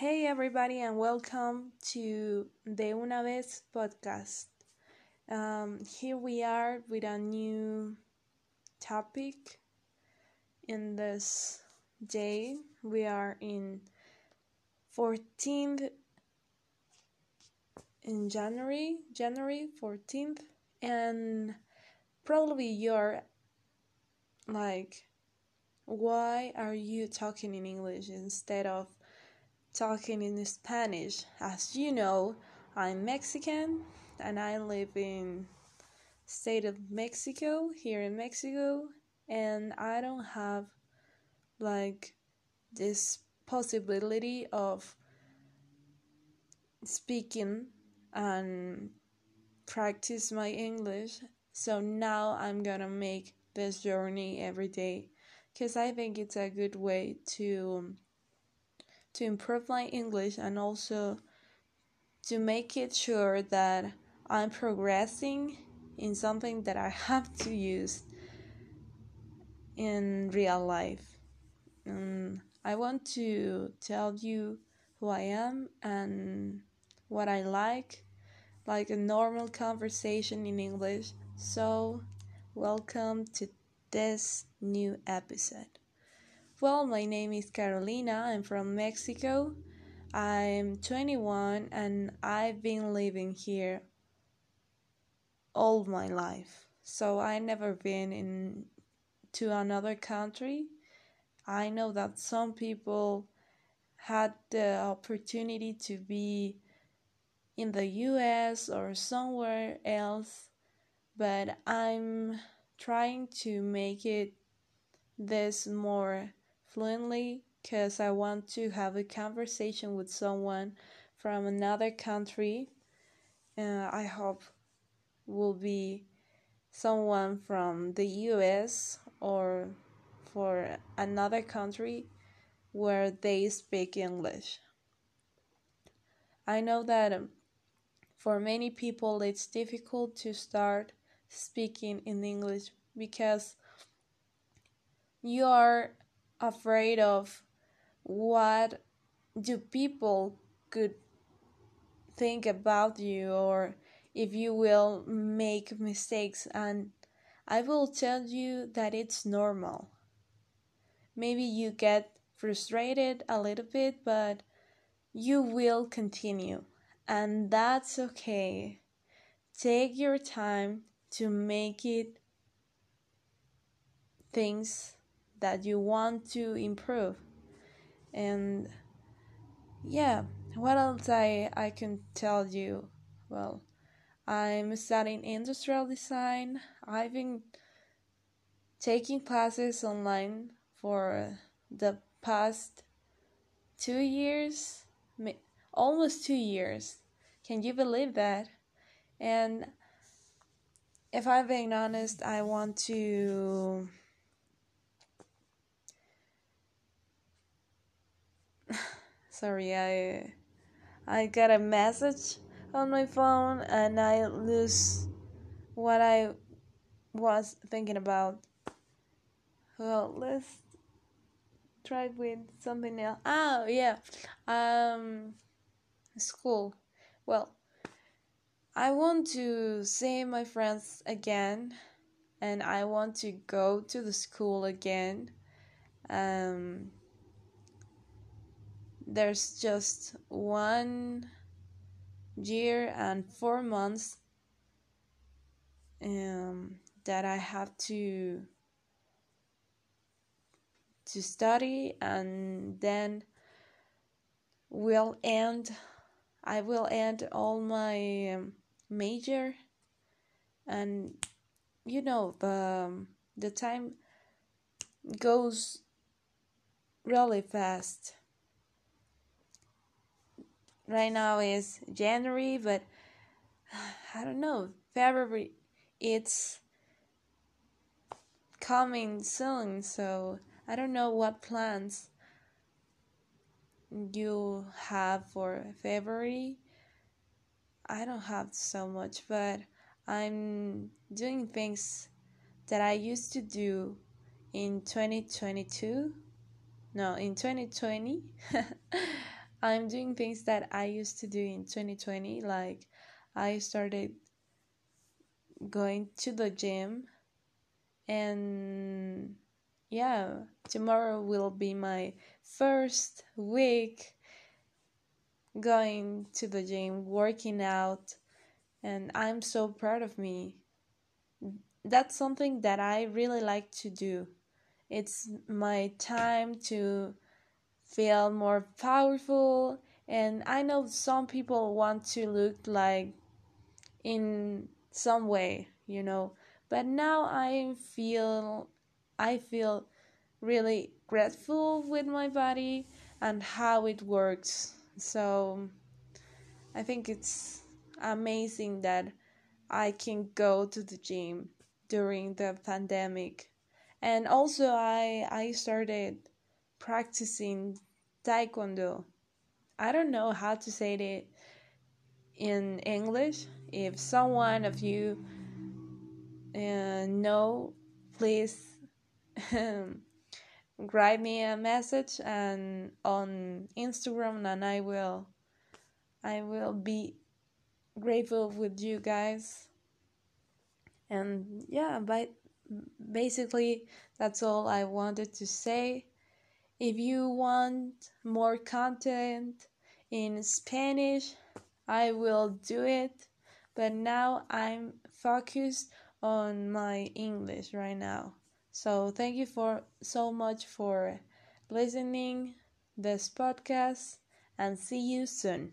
Hey everybody, and welcome to the Una Vez podcast. Um, here we are with a new topic. In this day, we are in 14th in January, January 14th, and probably you're like, why are you talking in English instead of talking in Spanish. As you know, I'm Mexican and I live in state of Mexico, here in Mexico, and I don't have like this possibility of speaking and practice my English. So now I'm gonna make this journey every day because I think it's a good way to to improve my English and also to make it sure that I'm progressing in something that I have to use in real life. Um, I want to tell you who I am and what I like, like a normal conversation in English. So, welcome to this new episode. Well, my name is Carolina. I'm from Mexico. I'm 21 and I've been living here all my life. So I never been in to another country. I know that some people had the opportunity to be in the US or somewhere else, but I'm trying to make it this more fluently because I want to have a conversation with someone from another country. Uh, I hope will be someone from the US or for another country where they speak English. I know that um, for many people it's difficult to start speaking in English because you are afraid of what do people could think about you or if you will make mistakes and I will tell you that it's normal. Maybe you get frustrated a little bit, but you will continue, and that's okay. Take your time to make it things that you want to improve. And yeah what else i i can tell you? Well i'm studying industrial design. I've been taking classes online for the past two years almost two years. Can you believe that? And if i'm being honest i want to sorry i i got a message on my phone and i lose what i was thinking about. Well let's try with something else. Oh yeah um school. Well i want to see my friends again and i want to go to the school again. Um there's just one year and four months um, that I have to to study and then will end I will end all my um, major. And you know the um, the time goes really fast right now is January, but I don't know, February it's coming soon, so I don't know what plans you have for February. I don't have so much, but I'm doing things that I used to do in 2022. No, in 2020. I'm doing things that I used to do in 2020. Like, I started going to the gym, and yeah, tomorrow will be my first week going to the gym, working out, and I'm so proud of me. That's something that I really like to do. It's my time to feel more powerful, and I know some people want to look like in some way, you know, but now I feel I feel really grateful with my body and how it works. So I think it's amazing that I can go to the gym during the pandemic. And also I I started practicing taekwondo. I don't know how to say it in English. If someone of you uh, know, please write me a message and on Instagram and I will I will be grateful with you guys and yeah but basically that's all I wanted to say if you want more content in Spanish I will do it but now I'm focused on my English right now so thank you for so much for listening this podcast and see you soon.